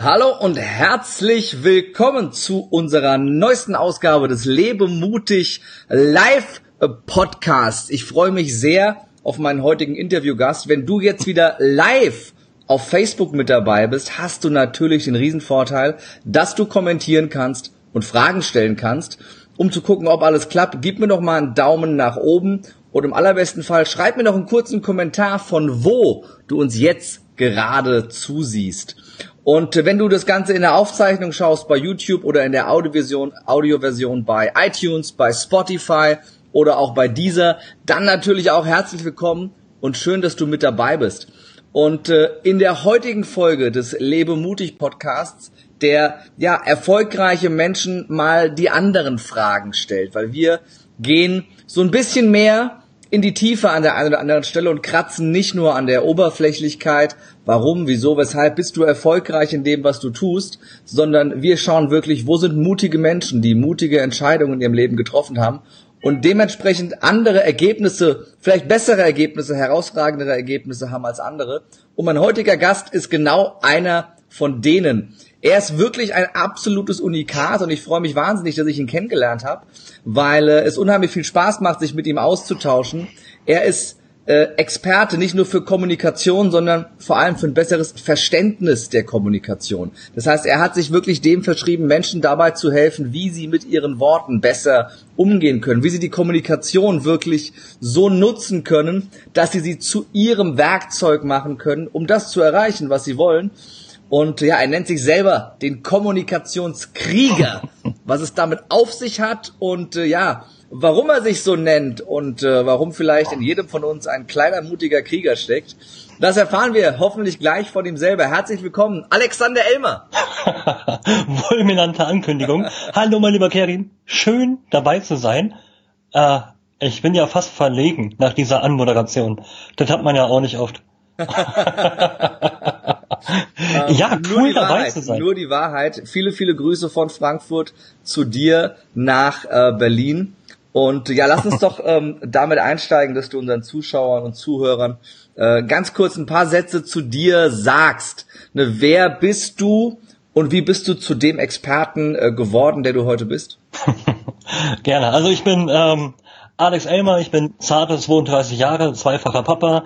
Hallo und herzlich willkommen zu unserer neuesten Ausgabe des Lebe mutig Live Podcasts. Ich freue mich sehr auf meinen heutigen Interviewgast. Wenn du jetzt wieder live auf Facebook mit dabei bist, hast du natürlich den Riesenvorteil, dass du kommentieren kannst und Fragen stellen kannst, um zu gucken, ob alles klappt. Gib mir doch mal einen Daumen nach oben und im allerbesten Fall schreib mir noch einen kurzen Kommentar von wo du uns jetzt gerade zusiehst. Und wenn du das Ganze in der Aufzeichnung schaust bei YouTube oder in der Audioversion, Audioversion bei iTunes, bei Spotify oder auch bei dieser, dann natürlich auch herzlich willkommen und schön, dass du mit dabei bist. Und äh, in der heutigen Folge des Lebe mutig Podcasts, der ja erfolgreiche Menschen mal die anderen Fragen stellt, weil wir gehen so ein bisschen mehr in die Tiefe an der einen oder anderen Stelle und kratzen nicht nur an der Oberflächlichkeit, warum, wieso, weshalb bist du erfolgreich in dem, was du tust, sondern wir schauen wirklich, wo sind mutige Menschen, die mutige Entscheidungen in ihrem Leben getroffen haben und dementsprechend andere Ergebnisse, vielleicht bessere Ergebnisse, herausragendere Ergebnisse haben als andere. Und mein heutiger Gast ist genau einer von denen. Er ist wirklich ein absolutes Unikat und ich freue mich wahnsinnig, dass ich ihn kennengelernt habe, weil äh, es unheimlich viel Spaß macht, sich mit ihm auszutauschen. Er ist äh, Experte nicht nur für Kommunikation, sondern vor allem für ein besseres Verständnis der Kommunikation. Das heißt, er hat sich wirklich dem verschrieben, Menschen dabei zu helfen, wie sie mit ihren Worten besser umgehen können, wie sie die Kommunikation wirklich so nutzen können, dass sie sie zu ihrem Werkzeug machen können, um das zu erreichen, was sie wollen. Und ja, er nennt sich selber den Kommunikationskrieger. Was es damit auf sich hat und äh, ja, warum er sich so nennt und äh, warum vielleicht in jedem von uns ein kleiner mutiger Krieger steckt, das erfahren wir hoffentlich gleich von ihm selber. Herzlich willkommen, Alexander Elmer. Fulminante Ankündigung. Hallo, mein lieber Kerim. Schön dabei zu sein. Äh, ich bin ja fast verlegen nach dieser Anmoderation. Das hat man ja auch nicht oft. Ähm, ja, cool dabei Wahrheit, zu sein. Nur die Wahrheit. Viele, viele Grüße von Frankfurt zu dir nach äh, Berlin. Und ja, lass uns doch ähm, damit einsteigen, dass du unseren Zuschauern und Zuhörern äh, ganz kurz ein paar Sätze zu dir sagst. Ne, wer bist du und wie bist du zu dem Experten äh, geworden, der du heute bist? Gerne. Also ich bin ähm, Alex Elmer, ich bin zarte 32 Jahre, zweifacher Papa,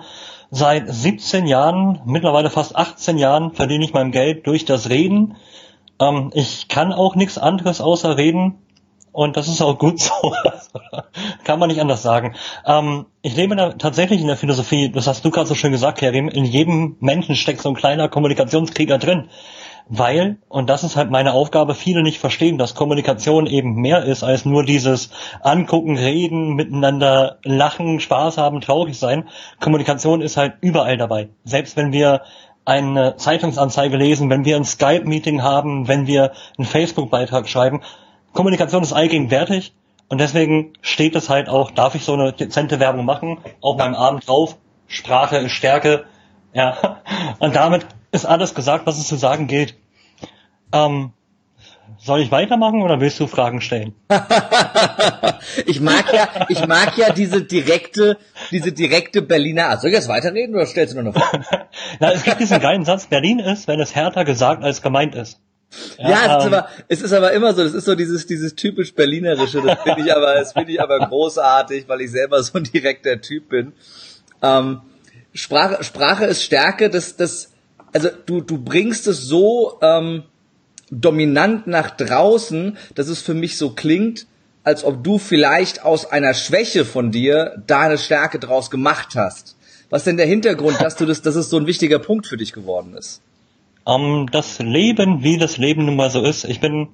Seit 17 Jahren, mittlerweile fast 18 Jahren, verdiene ich mein Geld durch das Reden. Ähm, ich kann auch nichts anderes außer reden. Und das ist auch gut so. kann man nicht anders sagen. Ähm, ich lebe da tatsächlich in der Philosophie, das hast du gerade so schön gesagt, Kerim, in jedem Menschen steckt so ein kleiner Kommunikationskrieger drin weil, und das ist halt meine Aufgabe, viele nicht verstehen, dass Kommunikation eben mehr ist als nur dieses Angucken, Reden, miteinander lachen, Spaß haben, traurig sein. Kommunikation ist halt überall dabei. Selbst wenn wir eine Zeitungsanzeige lesen, wenn wir ein Skype-Meeting haben, wenn wir einen Facebook-Beitrag schreiben. Kommunikation ist allgegenwärtig und deswegen steht es halt auch, darf ich so eine dezente Werbung machen, auch beim Abend drauf, Sprache ist Stärke, ja. Und damit ist alles gesagt, was es zu sagen gilt. Ähm, soll ich weitermachen oder willst du Fragen stellen? ich mag ja, ich mag ja diese direkte, diese direkte Berliner Art. Soll ich jetzt weiterreden oder stellst du nur noch Fragen? Na, es gibt diesen geilen Satz, Berlin ist, wenn es härter gesagt als gemeint ist. Ja, ja es, ist ähm, aber, es ist aber immer so, das ist so dieses, dieses typisch Berlinerische, das finde ich aber, das finde ich aber großartig, weil ich selber so ein direkter Typ bin. Ähm, Sprache, Sprache ist Stärke, das, das, also du, du bringst es so ähm, dominant nach draußen, dass es für mich so klingt, als ob du vielleicht aus einer Schwäche von dir da eine Stärke draus gemacht hast. Was denn der Hintergrund, dass du das, dass es so ein wichtiger Punkt für dich geworden ist? Um, ähm, das Leben, wie das Leben nun mal so ist. Ich bin,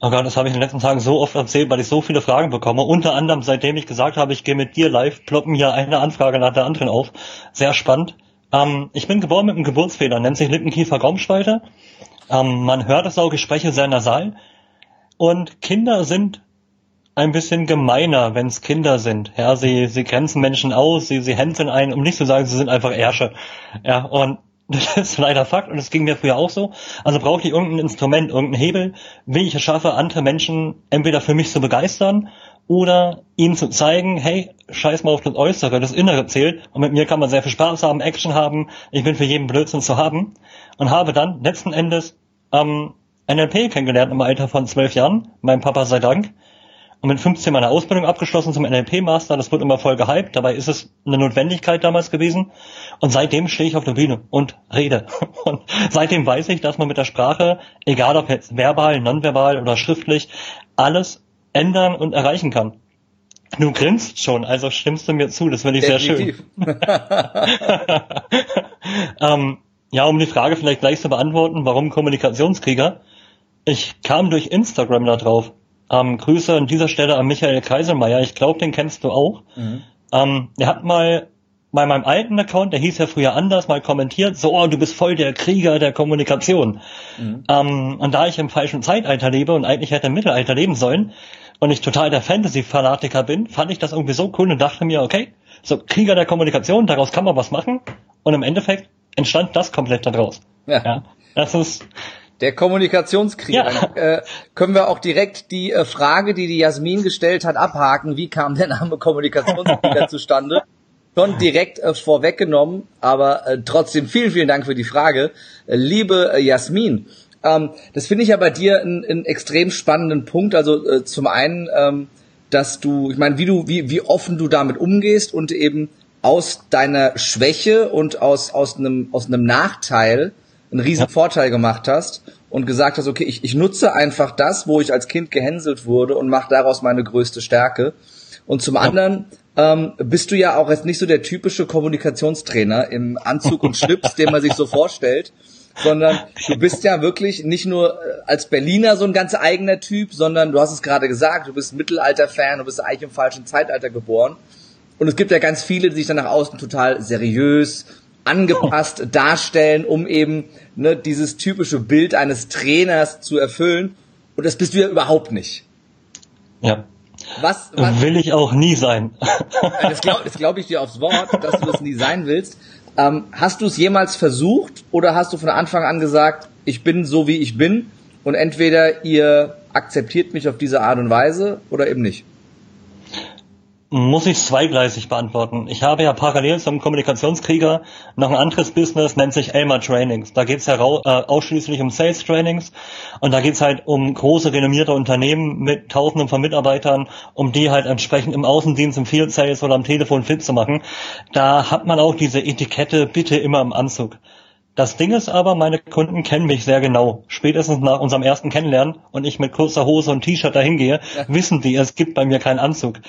oh Gott, das habe ich in den letzten Tagen so oft erzählt, weil ich so viele Fragen bekomme. Unter anderem, seitdem ich gesagt habe, ich gehe mit dir live, ploppen hier eine Anfrage nach der anderen auf. Sehr spannend. Ähm, ich bin geboren mit einem Geburtsfehler, nennt sich Lippenkiefer-Gaumspalte. Ähm, man hört es auch, ich spreche sehr nasal. Und Kinder sind ein bisschen gemeiner, wenn es Kinder sind. Ja, sie, sie grenzen Menschen aus, sie, sie hänseln ein, um nicht zu sagen, sie sind einfach Ärsche. Ja, und das ist leider Fakt und das ging mir früher auch so. Also brauche ich irgendein Instrument, irgendeinen Hebel, wie ich es schaffe, andere Menschen entweder für mich zu begeistern oder ihnen zu zeigen, hey, scheiß mal auf das Äußere, das Innere zählt und mit mir kann man sehr viel Spaß haben, Action haben, ich bin für jeden Blödsinn zu haben und habe dann letzten Endes ähm, NLP kennengelernt im Alter von zwölf Jahren, meinem Papa sei Dank. Und mit 15 meine Ausbildung abgeschlossen zum NLP-Master. Das wird immer voll gehypt. Dabei ist es eine Notwendigkeit damals gewesen. Und seitdem stehe ich auf der Bühne und rede. Und seitdem weiß ich, dass man mit der Sprache, egal ob jetzt verbal, nonverbal oder schriftlich, alles ändern und erreichen kann. Du grinst schon, also stimmst du mir zu, das finde ich Definitiv. sehr schön. ähm, ja, um die Frage vielleicht gleich zu beantworten, warum Kommunikationskrieger? Ich kam durch Instagram da drauf. Ähm, Grüße an dieser Stelle an Michael Kaiselmeier, ich glaube, den kennst du auch. Mhm. Ähm, er hat mal bei meinem alten Account, der hieß ja früher anders, mal kommentiert, so, oh, du bist voll der Krieger der Kommunikation. Mhm. Ähm, und da ich im falschen Zeitalter lebe und eigentlich hätte im Mittelalter leben sollen und ich total der Fantasy-Fanatiker bin, fand ich das irgendwie so cool und dachte mir, okay, so Krieger der Kommunikation, daraus kann man was machen. Und im Endeffekt entstand das komplett daraus. Ja. ja das ist, der Kommunikationskrieg. Ja. Äh, können wir auch direkt die äh, Frage, die die Jasmin gestellt hat, abhaken. Wie kam der Name Kommunikationskrieger zustande? Schon direkt äh, vorweggenommen, aber äh, trotzdem vielen, vielen Dank für die Frage. Äh, liebe äh, Jasmin, ähm, das finde ich ja bei dir einen extrem spannenden Punkt. Also äh, zum einen, ähm, dass du, ich meine, wie du, wie, wie offen du damit umgehst und eben aus deiner Schwäche und aus, aus einem, aus einem Nachteil einen riesen ja. Vorteil gemacht hast und gesagt hast, okay, ich, ich nutze einfach das, wo ich als Kind gehänselt wurde und mache daraus meine größte Stärke. Und zum ja. anderen ähm, bist du ja auch jetzt nicht so der typische Kommunikationstrainer im Anzug und Schlips, den man sich so vorstellt, sondern du bist ja wirklich nicht nur äh, als Berliner so ein ganz eigener Typ, sondern du hast es gerade gesagt, du bist Mittelalter-Fan, du bist eigentlich im falschen Zeitalter geboren. Und es gibt ja ganz viele, die sich dann nach außen total seriös, angepasst darstellen, um eben ne, dieses typische Bild eines Trainers zu erfüllen. Und das bist du ja überhaupt nicht. Ja. Was, was will ich auch nie sein. das glaube glaub ich dir aufs Wort, dass du das nie sein willst. Ähm, hast du es jemals versucht oder hast du von Anfang an gesagt, ich bin so wie ich bin und entweder ihr akzeptiert mich auf diese Art und Weise oder eben nicht? Muss ich zweigleisig beantworten. Ich habe ja parallel zum Kommunikationskrieger noch ein anderes Business, nennt sich Elmer Trainings. Da geht's ja äh, ausschließlich um Sales Trainings und da geht's halt um große renommierte Unternehmen mit tausenden von Mitarbeitern, um die halt entsprechend im Außendienst, im Field Sales oder am Telefon fit zu machen. Da hat man auch diese Etikette bitte immer im Anzug. Das Ding ist aber, meine Kunden kennen mich sehr genau. Spätestens nach unserem ersten Kennenlernen und ich mit kurzer Hose und T-Shirt dahin gehe, ja. wissen die, es gibt bei mir keinen Anzug.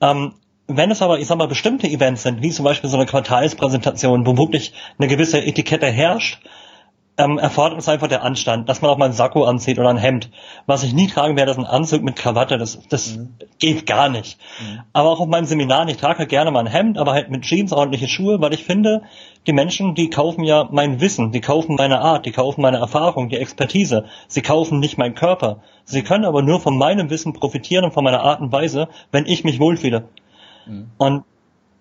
Ähm, wenn es aber, ich sag mal, bestimmte Events sind, wie zum Beispiel so eine Quartalspräsentation, wo wirklich eine gewisse Etikette herrscht, ähm, erfordert es einfach der Anstand, dass man auch mal ein Sakko anzieht oder ein Hemd. Was ich nie tragen werde, ist ein Anzug mit Krawatte. Das, das mhm. geht gar nicht. Mhm. Aber auch auf meinem Seminar, ich trage halt gerne mal ein Hemd, aber halt mit Jeans, ordentliche Schuhe, weil ich finde, die Menschen, die kaufen ja mein Wissen, die kaufen meine Art, die kaufen meine Erfahrung, die Expertise. Sie kaufen nicht meinen Körper. Sie können aber nur von meinem Wissen profitieren und von meiner Art und Weise, wenn ich mich wohlfühle. Mhm. Und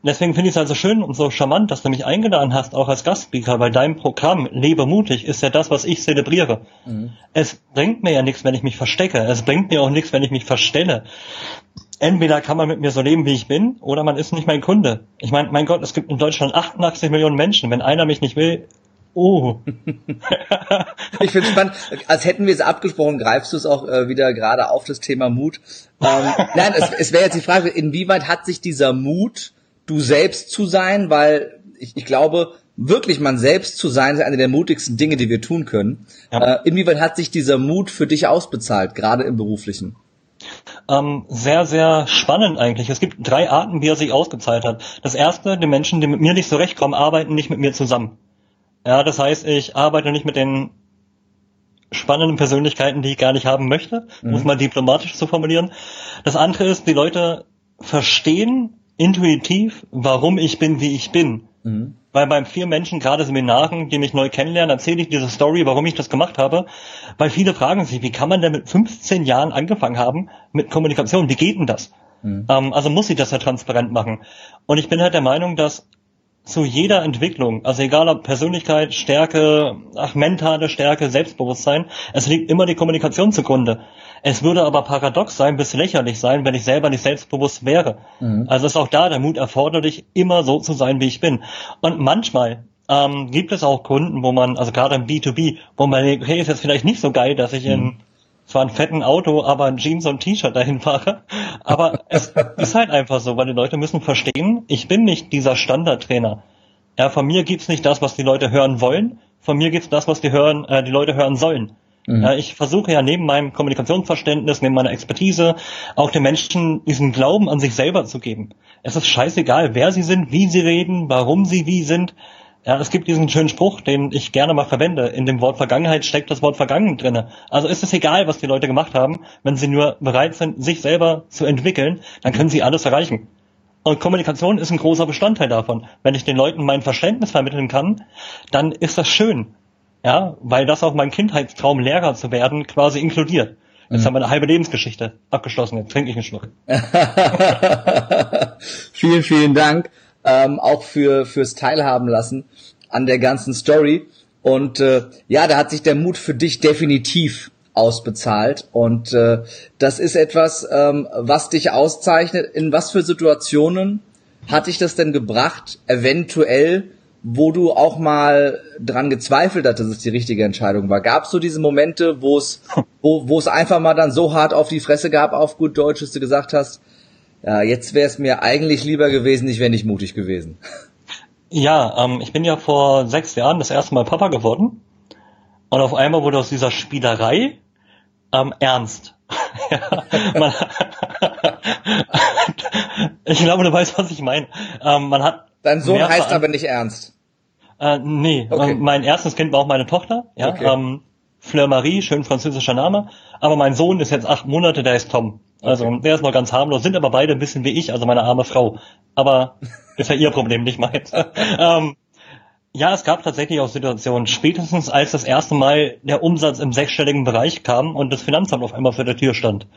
deswegen finde ich es also schön und so charmant, dass du mich eingeladen hast, auch als Gastspeaker, weil dein Programm Lebe mutig ist ja das, was ich zelebriere. Mhm. Es bringt mir ja nichts, wenn ich mich verstecke. Es bringt mir auch nichts, wenn ich mich verstelle. Entweder kann man mit mir so leben, wie ich bin, oder man ist nicht mein Kunde. Ich meine, mein Gott, es gibt in Deutschland 88 Millionen Menschen. Wenn einer mich nicht will, Oh. ich finde spannend. Als hätten wir es abgesprochen, greifst du es auch äh, wieder gerade auf das Thema Mut. Ähm, nein, es, es wäre jetzt die Frage, inwieweit hat sich dieser Mut du selbst zu sein, weil ich, ich glaube, wirklich man selbst zu sein, ist eine der mutigsten Dinge, die wir tun können. Ja. Äh, inwieweit hat sich dieser Mut für dich ausbezahlt, gerade im beruflichen? Ähm, sehr, sehr spannend eigentlich. Es gibt drei Arten, wie er sich ausgezahlt hat. Das erste, die Menschen, die mit mir nicht zurechtkommen, arbeiten nicht mit mir zusammen. Ja, das heißt, ich arbeite nicht mit den spannenden Persönlichkeiten, die ich gar nicht haben möchte, mhm. muss man diplomatisch zu formulieren. Das andere ist, die Leute verstehen intuitiv, warum ich bin, wie ich bin. Mhm. Weil bei vielen Menschen, gerade Seminaren, die mich neu kennenlernen, erzähle ich diese Story, warum ich das gemacht habe. Weil viele fragen sich, wie kann man denn mit 15 Jahren angefangen haben mit Kommunikation? Wie geht denn das? Mhm. Ähm, also muss ich das ja transparent machen. Und ich bin halt der Meinung, dass zu jeder Entwicklung, also egal ob Persönlichkeit, Stärke, ach, mentale Stärke, Selbstbewusstsein, es liegt immer die Kommunikation zugrunde. Es würde aber paradox sein, bis lächerlich sein, wenn ich selber nicht selbstbewusst wäre. Mhm. Also ist auch da der Mut erforderlich, immer so zu sein, wie ich bin. Und manchmal ähm, gibt es auch Kunden, wo man, also gerade im B2B, wo man denkt, hey, ist jetzt vielleicht nicht so geil, dass ich in mhm. zwar ein fetten Auto, aber ein Jeans und T-Shirt dahin fahre. Aber es ist halt einfach so, weil die Leute müssen verstehen, ich bin nicht dieser Standardtrainer. Ja, von mir gibt's nicht das, was die Leute hören wollen. Von mir gibt's das, was die hören, äh, die Leute hören sollen. Mhm. Ich versuche ja neben meinem Kommunikationsverständnis, neben meiner Expertise, auch den Menschen diesen Glauben an sich selber zu geben. Es ist scheißegal, wer sie sind, wie sie reden, warum sie wie sind. Ja, es gibt diesen schönen Spruch, den ich gerne mal verwende. In dem Wort Vergangenheit steckt das Wort Vergangen drinne. Also ist es egal, was die Leute gemacht haben. Wenn sie nur bereit sind, sich selber zu entwickeln, dann können sie alles erreichen. Und Kommunikation ist ein großer Bestandteil davon. Wenn ich den Leuten mein Verständnis vermitteln kann, dann ist das schön. Ja, weil das auch mein Kindheitstraum, Lehrer zu werden, quasi inkludiert. Jetzt mhm. haben wir eine halbe Lebensgeschichte abgeschlossen. Jetzt trinke ich einen Schluck. vielen, vielen Dank ähm, auch für fürs Teilhaben lassen an der ganzen Story. Und äh, ja, da hat sich der Mut für dich definitiv ausbezahlt. Und äh, das ist etwas, ähm, was dich auszeichnet. In was für Situationen hat dich das denn gebracht, eventuell, wo du auch mal dran gezweifelt hast, dass es die richtige Entscheidung war? Gab es so diese Momente, wo es wo, wo es einfach mal dann so hart auf die Fresse gab, auf gut Deutsch, dass du gesagt hast, ja, jetzt wäre es mir eigentlich lieber gewesen, ich wäre nicht mutig gewesen. Ja, ähm, ich bin ja vor sechs Jahren das erste Mal Papa geworden. Und auf einmal wurde aus dieser Spielerei ähm, ernst. man, ich glaube, du weißt, was ich meine. Ähm, man hat Dein Sohn heißt aber nicht ernst. Äh, nee, okay. ähm, mein erstes Kind war auch meine Tochter. Ja, okay. ähm, Fleur Marie, schön französischer Name. Aber mein Sohn ist jetzt acht Monate, der ist Tom. Also okay. der ist noch ganz harmlos, sind aber beide ein bisschen wie ich, also meine arme Frau. Aber ist ja ihr Problem, nicht meins. ähm, ja, es gab tatsächlich auch Situationen, spätestens als das erste Mal der Umsatz im sechsstelligen Bereich kam und das Finanzamt auf einmal vor der Tür stand,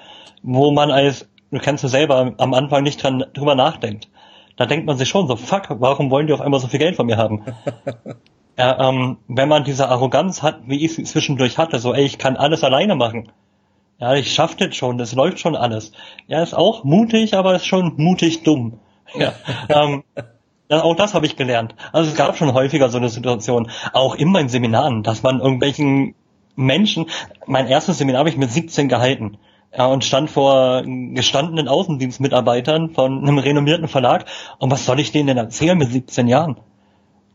wo man als, du kennst du selber, am Anfang nicht dran drüber nachdenkt. Da denkt man sich schon so, fuck, warum wollen die auf einmal so viel Geld von mir haben? ja, ähm, wenn man diese Arroganz hat, wie ich sie zwischendurch hatte, so, ey, ich kann alles alleine machen ja, ich schaff das schon, das läuft schon alles. Ja, ist auch mutig, aber ist schon mutig dumm. Ja, ähm, auch das habe ich gelernt. Also es gab schon häufiger so eine Situation, auch in meinen Seminaren, dass man irgendwelchen Menschen, mein erstes Seminar habe ich mit 17 gehalten. Ja, und stand vor gestandenen Außendienstmitarbeitern von einem renommierten Verlag. Und was soll ich denen denn erzählen mit 17 Jahren?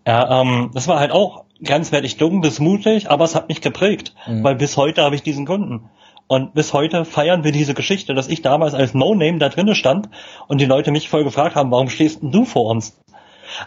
Ja, ähm, das war halt auch grenzwertig dumm bis mutig, aber es hat mich geprägt, mhm. weil bis heute habe ich diesen Kunden. Und bis heute feiern wir diese Geschichte, dass ich damals als No-Name da drinnen stand und die Leute mich voll gefragt haben, warum stehst du vor uns?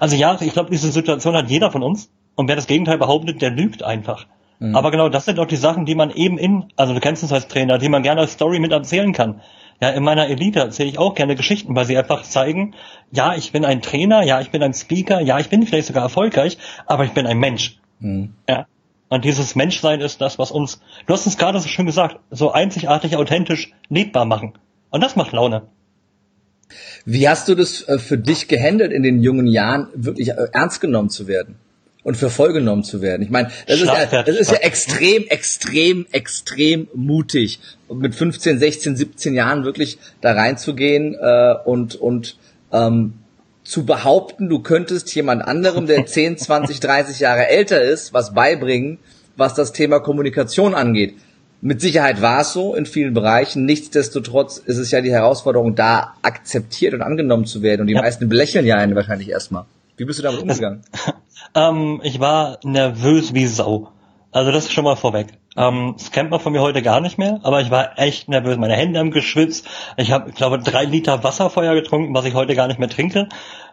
Also ja, ich glaube, diese Situation hat jeder von uns. Und wer das Gegenteil behauptet, der lügt einfach. Mhm. Aber genau das sind auch die Sachen, die man eben in, also du kennst es als Trainer, die man gerne als Story mit erzählen kann. Ja, in meiner Elite erzähle ich auch gerne Geschichten, weil sie einfach zeigen, ja, ich bin ein Trainer, ja, ich bin ein Speaker, ja, ich bin vielleicht sogar erfolgreich, aber ich bin ein Mensch. Mhm. Ja. Und dieses Menschsein ist das, was uns, du hast es gerade so schön gesagt, so einzigartig authentisch lebbar machen. Und das macht Laune. Wie hast du das äh, für dich gehandelt in den jungen Jahren, wirklich äh, ernst genommen zu werden? Und für voll genommen zu werden. Ich meine, das ist, ja, das ist ja extrem, extrem, extrem mutig, mit 15, 16, 17 Jahren wirklich da reinzugehen äh, und und ähm, zu behaupten, du könntest jemand anderem, der 10, 20, 30 Jahre älter ist, was beibringen, was das Thema Kommunikation angeht. Mit Sicherheit war es so in vielen Bereichen. Nichtsdestotrotz ist es ja die Herausforderung, da akzeptiert und angenommen zu werden. Und die ja. meisten belächeln ja einen wahrscheinlich erstmal. Wie bist du damit umgegangen? ähm, ich war nervös wie Sau. Also das ist schon mal vorweg. Ähm, das kennt man von mir heute gar nicht mehr, aber ich war echt nervös. Meine Hände haben geschwitzt. Ich habe, glaube drei Liter Wasserfeuer getrunken, was ich heute gar nicht mehr trinke.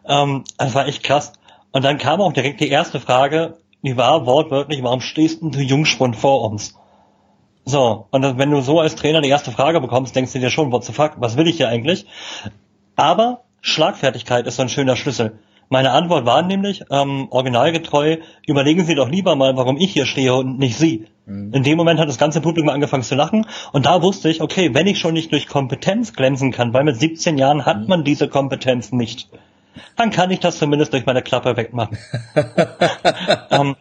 Ähm, das war echt krass. Und dann kam auch direkt die erste Frage, die war wortwörtlich, warum stehst du Jungspund vor uns? So, und wenn du so als Trainer die erste Frage bekommst, denkst du dir schon, what the fuck, was will ich hier eigentlich? Aber Schlagfertigkeit ist so ein schöner Schlüssel. Meine Antwort war nämlich, ähm, originalgetreu, überlegen Sie doch lieber mal, warum ich hier stehe und nicht Sie. Mhm. In dem Moment hat das ganze Publikum angefangen zu lachen und da wusste ich, okay, wenn ich schon nicht durch Kompetenz glänzen kann, weil mit 17 Jahren hat mhm. man diese Kompetenz nicht, dann kann ich das zumindest durch meine Klappe wegmachen. ähm,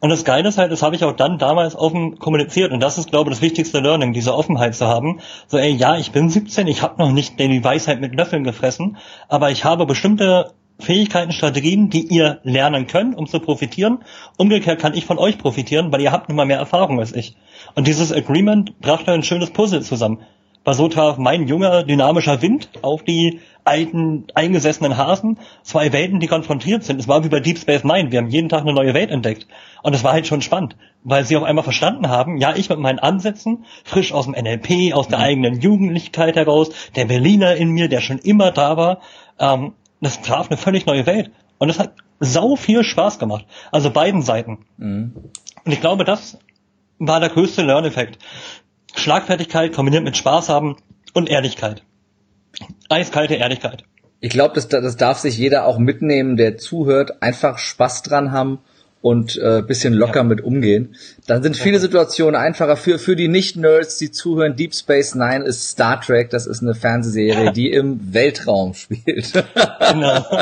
und das Geile ist halt, das habe ich auch dann damals offen kommuniziert und das ist, glaube ich, das wichtigste Learning, diese Offenheit zu haben. So, ey, ja, ich bin 17, ich habe noch nicht die Weisheit mit Löffeln gefressen, aber ich habe bestimmte Fähigkeiten, Strategien, die ihr lernen könnt, um zu profitieren. Umgekehrt kann ich von euch profitieren, weil ihr habt nun mal mehr Erfahrung als ich. Und dieses Agreement brachte ein schönes Puzzle zusammen. Weil so traf mein junger, dynamischer Wind auf die alten, eingesessenen Hasen, zwei Welten, die konfrontiert sind. Es war wie bei Deep Space Nine. Wir haben jeden Tag eine neue Welt entdeckt. Und es war halt schon spannend, weil sie auf einmal verstanden haben, ja, ich mit meinen Ansätzen, frisch aus dem NLP, aus der mhm. eigenen Jugendlichkeit heraus, der Berliner in mir, der schon immer da war, ähm, das traf eine völlig neue Welt. Und es hat sau viel Spaß gemacht. Also beiden Seiten. Mhm. Und ich glaube, das war der größte Lerneffekt. Schlagfertigkeit kombiniert mit Spaß haben und Ehrlichkeit. Eiskalte Ehrlichkeit. Ich glaube, das, das darf sich jeder auch mitnehmen, der zuhört, einfach Spaß dran haben und äh, bisschen locker ja. mit umgehen. Dann sind viele Situationen einfacher. Für, für die Nicht-Nerds, die zuhören, Deep Space Nine ist Star Trek, das ist eine Fernsehserie, die im Weltraum spielt. genau.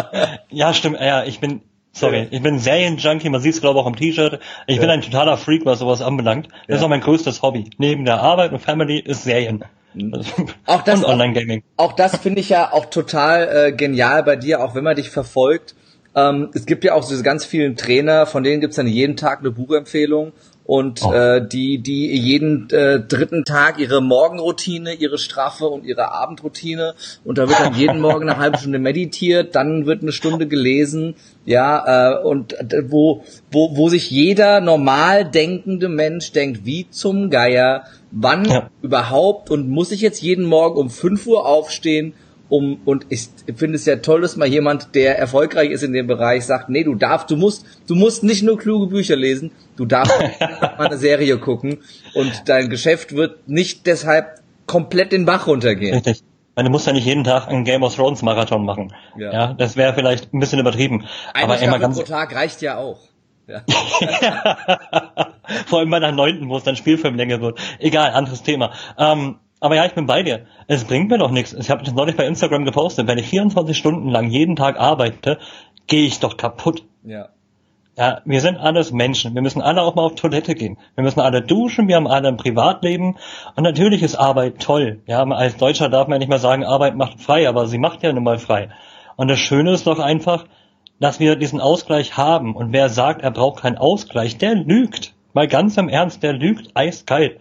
Ja, stimmt. Ja, ich bin, sorry, ich bin Serienjunkie, man sieht es glaube ich auch am T-Shirt. Ich ja. bin ein totaler Freak, was sowas anbelangt. Das ja. ist auch mein größtes Hobby. Neben der Arbeit und Family ist Serien. Also, auch das, Online-Gaming. Auch, auch, das finde ich ja auch total äh, genial bei dir, auch wenn man dich verfolgt ähm, es gibt ja auch diese ganz vielen Trainer, von denen gibt's dann jeden Tag eine Buchempfehlung und oh. äh, die die jeden äh, dritten Tag ihre Morgenroutine, ihre Straffe und ihre Abendroutine und da wird dann jeden Morgen eine halbe Stunde meditiert, dann wird eine Stunde gelesen, ja äh, und äh, wo wo wo sich jeder normal denkende Mensch denkt, wie zum Geier, wann ja. überhaupt und muss ich jetzt jeden Morgen um 5 Uhr aufstehen? Um und ich finde es ja toll, dass mal jemand, der erfolgreich ist in dem Bereich, sagt, nee, du darfst, du musst, du musst nicht nur kluge Bücher lesen, du darfst mal eine Serie gucken und dein Geschäft wird nicht deshalb komplett den Bach runtergehen. Richtig. Du musst ja nicht jeden Tag einen Game of Thrones Marathon machen. Ja, ja das wäre vielleicht ein bisschen übertrieben. Eine aber immer ganz pro Tag reicht ja auch. Ja. Vor allem bei der neunten, wo es dann Spielfilmlänge wird. Egal, anderes Thema. Ähm, aber ja, ich bin bei dir. Es bringt mir doch nichts. Ich habe das neulich bei Instagram gepostet. Wenn ich 24 Stunden lang jeden Tag arbeite, gehe ich doch kaputt. Ja. Ja, wir sind alles Menschen. Wir müssen alle auch mal auf Toilette gehen. Wir müssen alle duschen. Wir haben alle ein Privatleben. Und natürlich ist Arbeit toll. Ja, als Deutscher darf man nicht mehr sagen, Arbeit macht frei, aber sie macht ja nun mal frei. Und das Schöne ist doch einfach, dass wir diesen Ausgleich haben. Und wer sagt, er braucht keinen Ausgleich, der lügt. Mal ganz im Ernst, der lügt eiskalt.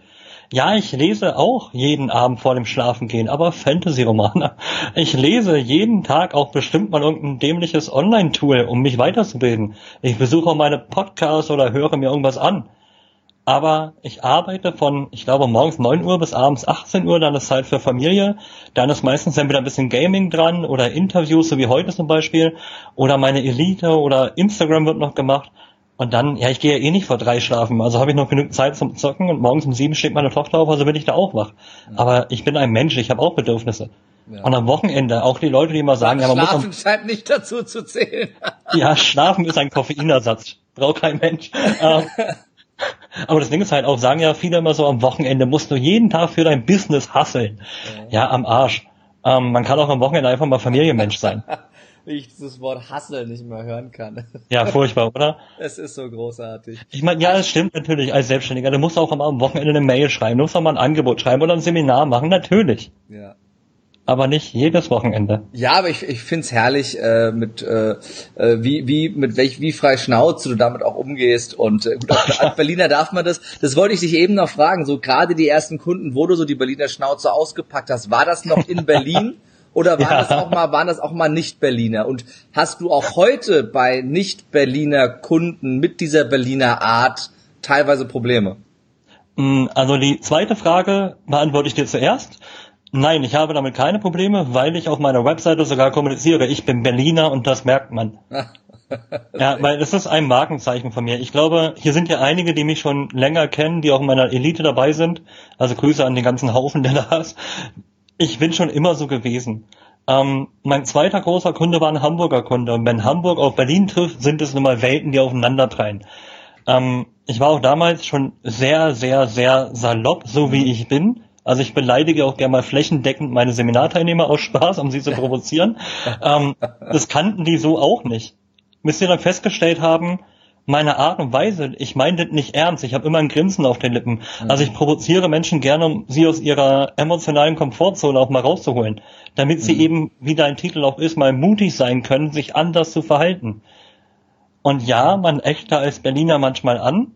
Ja, ich lese auch jeden Abend vor dem Schlafengehen, aber Fantasy-Romane. Ich lese jeden Tag auch bestimmt mal irgendein dämliches Online-Tool, um mich weiterzubilden. Ich besuche meine Podcasts oder höre mir irgendwas an. Aber ich arbeite von, ich glaube, morgens 9 Uhr bis abends 18 Uhr, dann ist Zeit für Familie. Dann ist meistens dann wieder ein bisschen Gaming dran oder Interviews, so wie heute zum Beispiel. Oder meine Elite oder Instagram wird noch gemacht. Und dann, ja, ich gehe ja eh nicht vor drei schlafen, also habe ich noch genug Zeit zum Zocken und morgens um sieben steht meine Tochter auf, also bin ich da auch wach. Ja. Aber ich bin ein Mensch, ich habe auch Bedürfnisse. Ja. Und am Wochenende, auch die Leute, die immer sagen, ja, man Schlafen muss... Schlafen scheint nicht dazu zu zählen. ja, Schlafen ist ein Koffeinersatz. Braucht kein Mensch. Ähm, aber das Ding ist halt auch, sagen ja viele immer so, am Wochenende musst du jeden Tag für dein Business hasseln. Ja, ja am Arsch. Ähm, man kann auch am Wochenende einfach mal Familienmensch sein. wie ich dieses Wort Hustle nicht mehr hören kann. Ja, furchtbar, oder? Es ist so großartig. Ich meine, ja, es stimmt natürlich als Selbstständiger. Du musst auch am Wochenende eine Mail schreiben, du musst auch mal ein Angebot schreiben oder ein Seminar machen, natürlich. Ja. Aber nicht jedes Wochenende. Ja, aber ich, ich find's herrlich, äh, mit äh, äh wie, wie, mit welch, wie frei Schnauze du damit auch umgehst. Und äh, gut, als Berliner darf man das. Das wollte ich dich eben noch fragen. So gerade die ersten Kunden, wo du so die Berliner Schnauze ausgepackt hast, war das noch in Berlin? Oder waren ja. das auch mal, waren das auch mal Nicht-Berliner? Und hast du auch heute bei Nicht-Berliner Kunden mit dieser Berliner Art teilweise Probleme? Mm, also die zweite Frage beantworte ich dir zuerst. Nein, ich habe damit keine Probleme, weil ich auf meiner Webseite sogar kommuniziere. Ich bin Berliner und das merkt man. ja, weil das ist ein Markenzeichen von mir. Ich glaube, hier sind ja einige, die mich schon länger kennen, die auch in meiner Elite dabei sind. Also Grüße an den ganzen Haufen, der da ist. Ich bin schon immer so gewesen. Ähm, mein zweiter großer Kunde war ein Hamburger Kunde. Und wenn Hamburg auf Berlin trifft, sind es nun mal Welten, die aufeinanderprallen. Ähm, ich war auch damals schon sehr, sehr, sehr salopp, so wie ich bin. Also ich beleidige auch gerne mal flächendeckend meine Seminarteilnehmer aus Spaß, um sie zu provozieren. ähm, das kannten die so auch nicht. Bis sie dann festgestellt haben, meine Art und Weise, ich meine das nicht ernst, ich habe immer ein Grinsen auf den Lippen. Mhm. Also ich provoziere Menschen gerne, um sie aus ihrer emotionalen Komfortzone auch mal rauszuholen, damit sie mhm. eben, wie dein Titel auch ist, mal mutig sein können, sich anders zu verhalten. Und ja, man echt da als Berliner manchmal an,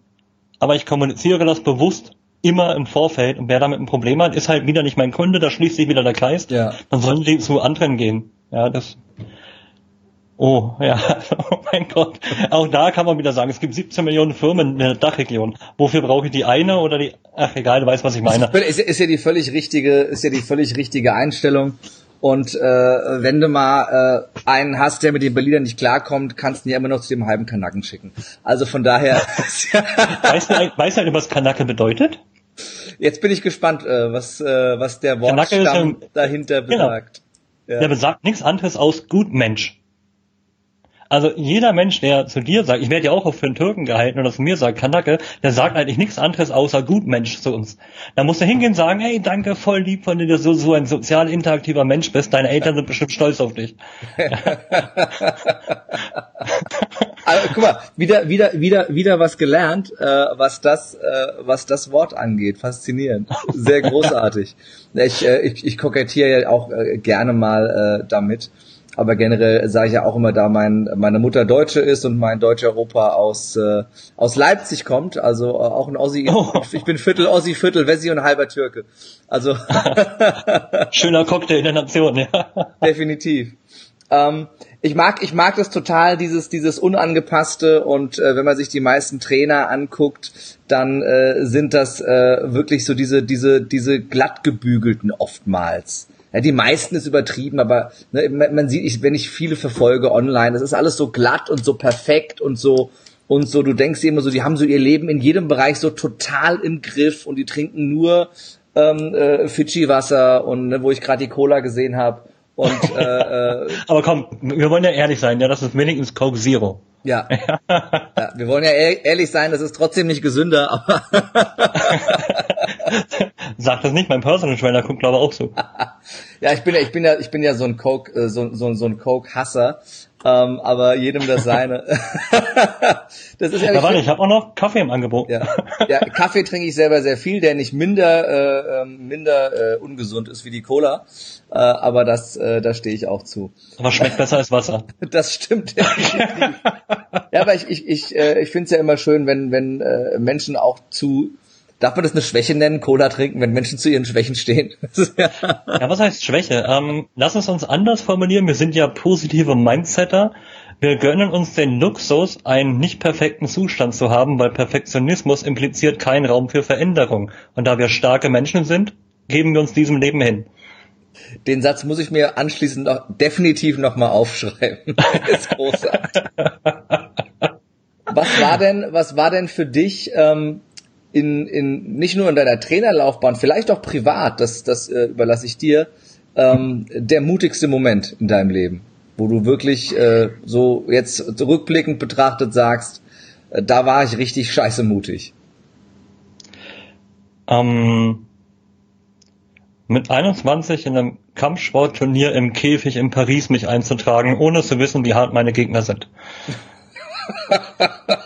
aber ich kommuniziere das bewusst immer im Vorfeld und wer damit ein Problem hat, ist halt wieder nicht mein Kunde, da schließt sich wieder der Kreis. Ja. Dann sollen die zu anderen gehen. Ja, das Oh, ja, oh mein Gott. Auch da kann man wieder sagen, es gibt 17 Millionen Firmen in der Dachregion. Wofür brauche ich die eine oder die, ach egal, du weißt, was ich meine. Ist, ist ja die völlig richtige, ist ja die völlig richtige Einstellung. Und äh, wenn du mal äh, einen hast, der mit den Berlinern nicht klarkommt, kannst du ihn ja immer noch zu dem halben Kanacken schicken. Also von daher. weißt du, weißt du, was Kanake bedeutet? Jetzt bin ich gespannt, äh, was, äh, was der Wortstamm dahinter genau. besagt. Genau. Ja. Der besagt nichts anderes aus Gutmensch. Also jeder Mensch, der zu dir sagt, ich werde ja auch für einen Türken gehalten oder zu mir sagt, Kanake, der sagt eigentlich nichts anderes außer Gutmensch zu uns. Da musst du hingehen und sagen, hey, danke, voll lieb von dir, dass du so ein sozial interaktiver Mensch bist. Deine Eltern sind bestimmt stolz auf dich. also, guck mal, wieder, wieder, wieder, wieder was gelernt, äh, was das, äh, was das Wort angeht. Faszinierend, sehr großartig. Ich, äh, ich, ich kokettiere ja auch äh, gerne mal äh, damit. Aber generell sage ich ja auch immer, da mein, meine Mutter Deutsche ist und mein deutscher Opa aus, äh, aus Leipzig kommt, also äh, auch ein Ossi, oh. ich bin Viertel Ossi, Viertel Wessi und halber Türke. Also schöner Cocktail der Nation, ja. Definitiv. Ähm, ich mag, ich mag das total, dieses, dieses unangepasste und äh, wenn man sich die meisten Trainer anguckt, dann äh, sind das äh, wirklich so diese, diese, diese glattgebügelten oftmals. Ja, die meisten ist übertrieben, aber ne, man sieht, ich, wenn ich viele verfolge online, das ist alles so glatt und so perfekt und so und so. Du denkst dir immer so, die haben so ihr Leben in jedem Bereich so total im Griff und die trinken nur ähm, äh, Fidschi-Wasser und ne, wo ich gerade die Cola gesehen habe. Und, äh, äh, aber komm, wir wollen ja ehrlich sein, ja, das ist wenigstens Coke Zero. Ja. ja. Wir wollen ja ehrlich sein, das ist trotzdem nicht gesünder, aber. Sag das nicht, mein Personal Trainer guckt glaube ich auch so. ja, ich bin ja, ich bin ja, ich bin ja so ein Coke, äh, so, so, so ein Coke-Hasser. Ähm, aber jedem das seine. das ist ja, ja warte, ich habe auch noch Kaffee im Angebot. Ja. ja, Kaffee trinke ich selber sehr viel, der nicht minder äh, ähm, minder äh, ungesund ist wie die Cola. Äh, aber das, äh, da stehe ich auch zu. Aber schmeckt besser als Wasser. das stimmt. ja, aber ich, ich, ich, äh, ich finde es ja immer schön, wenn, wenn äh, Menschen auch zu Darf man das eine Schwäche nennen, Cola trinken, wenn Menschen zu ihren Schwächen stehen? ja, was heißt Schwäche? Ähm, lass es uns anders formulieren. Wir sind ja positive Mindsetter. Wir gönnen uns den Luxus, einen nicht perfekten Zustand zu haben, weil Perfektionismus impliziert keinen Raum für Veränderung. Und da wir starke Menschen sind, geben wir uns diesem Leben hin. Den Satz muss ich mir anschließend noch, definitiv nochmal aufschreiben. ist großartig. was war denn, was war denn für dich ähm, in, in nicht nur in deiner Trainerlaufbahn, vielleicht auch privat, das, das äh, überlasse ich dir, ähm, der mutigste Moment in deinem Leben, wo du wirklich äh, so jetzt rückblickend betrachtet sagst, äh, da war ich richtig scheiße mutig. Ähm, mit 21 in einem Kampfsportturnier im Käfig in Paris mich einzutragen, ohne zu wissen, wie hart meine Gegner sind.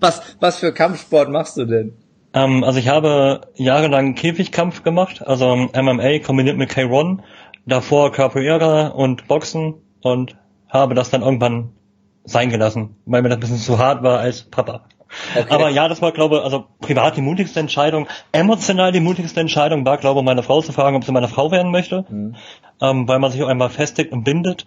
Was, was für Kampfsport machst du denn? Ähm, also ich habe jahrelang Käfigkampf gemacht, also MMA kombiniert mit K1, davor Capoeira und Boxen und habe das dann irgendwann sein gelassen, weil mir das ein bisschen zu hart war als Papa. Okay. Aber ja, das war, glaube ich, also privat die mutigste Entscheidung. Emotional die mutigste Entscheidung war, glaube ich, meine Frau zu fragen, ob sie meine Frau werden möchte, mhm. ähm, weil man sich auch einmal festigt und bindet.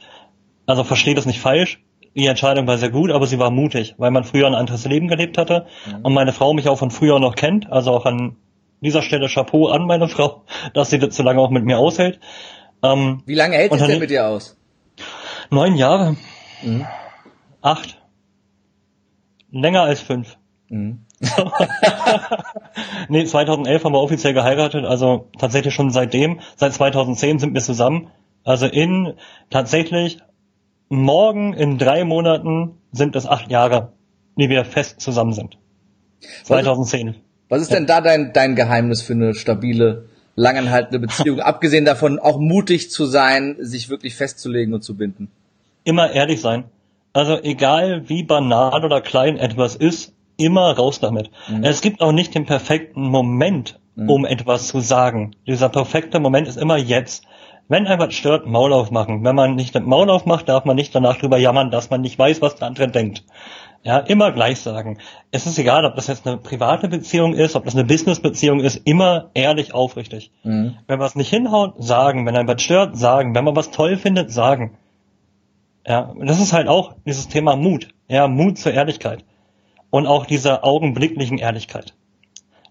Also verstehe das nicht falsch die Entscheidung war sehr gut, aber sie war mutig, weil man früher ein anderes Leben gelebt hatte mhm. und meine Frau mich auch von früher noch kennt, also auch an dieser Stelle Chapeau an meine Frau, dass sie das so lange auch mit mir aushält. Ähm, Wie lange hält es denn mit dir aus? Neun Jahre. Mhm. Acht. Länger als fünf. Mhm. nee, 2011 haben wir offiziell geheiratet, also tatsächlich schon seitdem. Seit 2010 sind wir zusammen. Also in tatsächlich morgen in drei Monaten sind es acht Jahre, die wir fest zusammen sind. 2010. Was ist, was ist denn da dein, dein Geheimnis für eine stabile, langanhaltende Beziehung? Abgesehen davon, auch mutig zu sein, sich wirklich festzulegen und zu binden. Immer ehrlich sein. Also egal wie banal oder klein etwas ist, immer raus damit. Mhm. Es gibt auch nicht den perfekten Moment, mhm. um etwas zu sagen. Dieser perfekte Moment ist immer jetzt. Wenn etwas stört, Maul aufmachen. Wenn man nicht Maul aufmacht, darf man nicht danach drüber jammern, dass man nicht weiß, was der andere denkt. Ja, immer gleich sagen. Es ist egal, ob das jetzt eine private Beziehung ist, ob das eine Business-Beziehung ist, immer ehrlich, aufrichtig. Mhm. Wenn was nicht hinhaut, sagen. Wenn ein was stört, sagen. Wenn man was toll findet, sagen. Ja, das ist halt auch dieses Thema Mut. Ja, Mut zur Ehrlichkeit. Und auch dieser augenblicklichen Ehrlichkeit.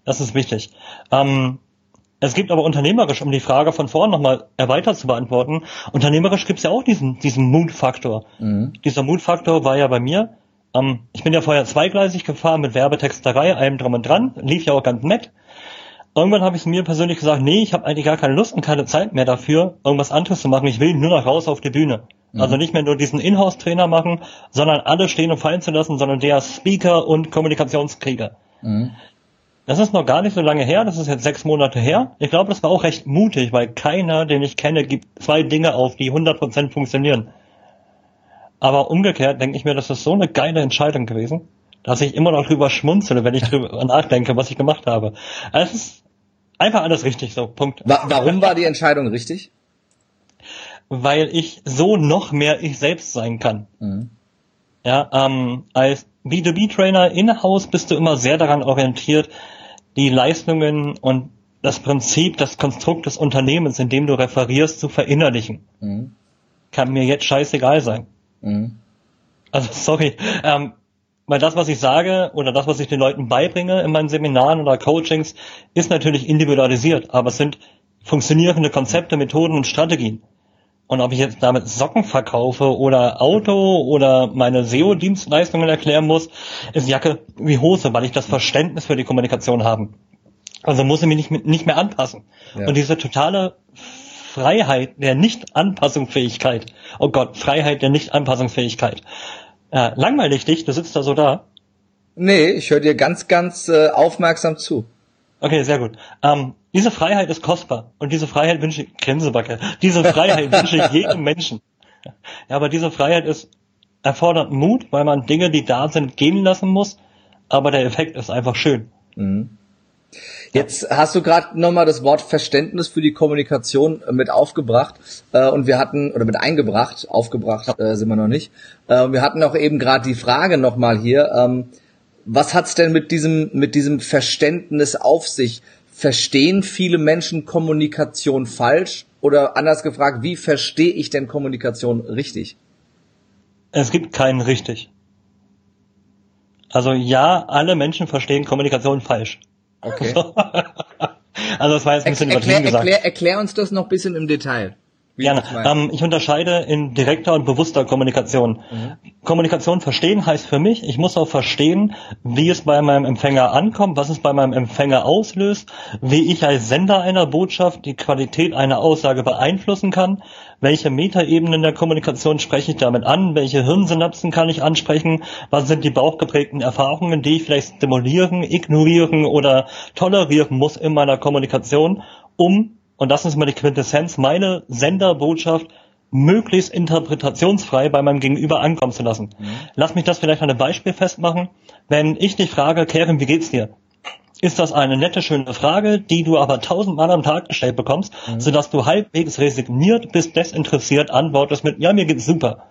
Das ist wichtig. Ähm, es gibt aber unternehmerisch, um die Frage von vorn nochmal erweitert zu beantworten, unternehmerisch gibt es ja auch diesen, diesen Mutfaktor. Mhm. Dieser Mutfaktor war ja bei mir, ähm, ich bin ja vorher zweigleisig gefahren mit Werbetexterei, allem drum und dran, lief ja auch ganz nett. Irgendwann habe ich mir persönlich gesagt, nee, ich habe eigentlich gar keine Lust und keine Zeit mehr dafür, irgendwas anderes zu machen. Ich will nur noch raus auf die Bühne. Mhm. Also nicht mehr nur diesen Inhouse-Trainer machen, sondern alle stehen und fallen zu lassen, sondern der Speaker und Kommunikationskrieger. Mhm. Das ist noch gar nicht so lange her, das ist jetzt sechs Monate her. Ich glaube, das war auch recht mutig, weil keiner, den ich kenne, gibt zwei Dinge auf, die 100% funktionieren. Aber umgekehrt denke ich mir, das ist so eine geile Entscheidung gewesen, dass ich immer noch drüber schmunzele, wenn ich drüber nachdenke, was ich gemacht habe. Also es ist einfach alles richtig, so, Punkt. Warum war die Entscheidung richtig? Weil ich so noch mehr ich selbst sein kann. Mhm. Ja, ähm, als B2B-Trainer in-house bist du immer sehr daran orientiert, die Leistungen und das Prinzip, das Konstrukt des Unternehmens, in dem du referierst, zu verinnerlichen. Mhm. Kann mir jetzt scheißegal sein. Mhm. Also sorry, ähm, weil das, was ich sage oder das, was ich den Leuten beibringe in meinen Seminaren oder Coachings, ist natürlich individualisiert, aber es sind funktionierende Konzepte, Methoden und Strategien. Und ob ich jetzt damit Socken verkaufe oder Auto oder meine SEO-Dienstleistungen erklären muss, ist Jacke wie Hose, weil ich das Verständnis für die Kommunikation habe. Also muss ich mich nicht, nicht mehr anpassen. Ja. Und diese totale Freiheit der Nicht-Anpassungsfähigkeit. Oh Gott, Freiheit der Nicht-Anpassungsfähigkeit. Äh, langweilig dich, du sitzt da so da. Nee, ich höre dir ganz, ganz äh, aufmerksam zu. Okay, sehr gut. Ähm, diese Freiheit ist kostbar und diese Freiheit wünsche ich, Gränsebacke, diese Freiheit wünsche ich jedem Menschen. Ja, aber diese Freiheit ist, erfordert Mut, weil man Dinge, die da sind, gehen lassen muss, aber der Effekt ist einfach schön. Mhm. Jetzt hast du gerade nochmal das Wort Verständnis für die Kommunikation äh, mit aufgebracht äh, und wir hatten, oder mit eingebracht, aufgebracht äh, sind wir noch nicht. Äh, wir hatten auch eben gerade die Frage nochmal hier, ähm, was hat's denn mit diesem, mit diesem Verständnis auf sich? Verstehen viele Menschen Kommunikation falsch? Oder anders gefragt, wie verstehe ich denn Kommunikation richtig? Es gibt keinen richtig. Also ja, alle Menschen verstehen Kommunikation falsch. Okay. also das war jetzt ein bisschen erklär, übertrieben gesagt. Erklär, erklär uns das noch ein bisschen im Detail. Gerne. Ähm, ich unterscheide in direkter und bewusster Kommunikation. Mhm. Kommunikation verstehen heißt für mich, ich muss auch verstehen, wie es bei meinem Empfänger ankommt, was es bei meinem Empfänger auslöst, wie ich als Sender einer Botschaft die Qualität einer Aussage beeinflussen kann, welche Metaebenen der Kommunikation spreche ich damit an, welche Hirnsynapsen kann ich ansprechen, was sind die bauchgeprägten Erfahrungen, die ich vielleicht stimulieren, ignorieren oder tolerieren muss in meiner Kommunikation, um und das ist mal die Quintessenz, meine Senderbotschaft möglichst interpretationsfrei bei meinem Gegenüber ankommen zu lassen. Mhm. Lass mich das vielleicht an einem Beispiel festmachen. Wenn ich dich frage, Kevin, wie geht's dir? Ist das eine nette, schöne Frage, die du aber tausendmal am Tag gestellt bekommst, mhm. sodass du halbwegs resigniert bis desinteressiert antwortest mit, ja, mir geht's super.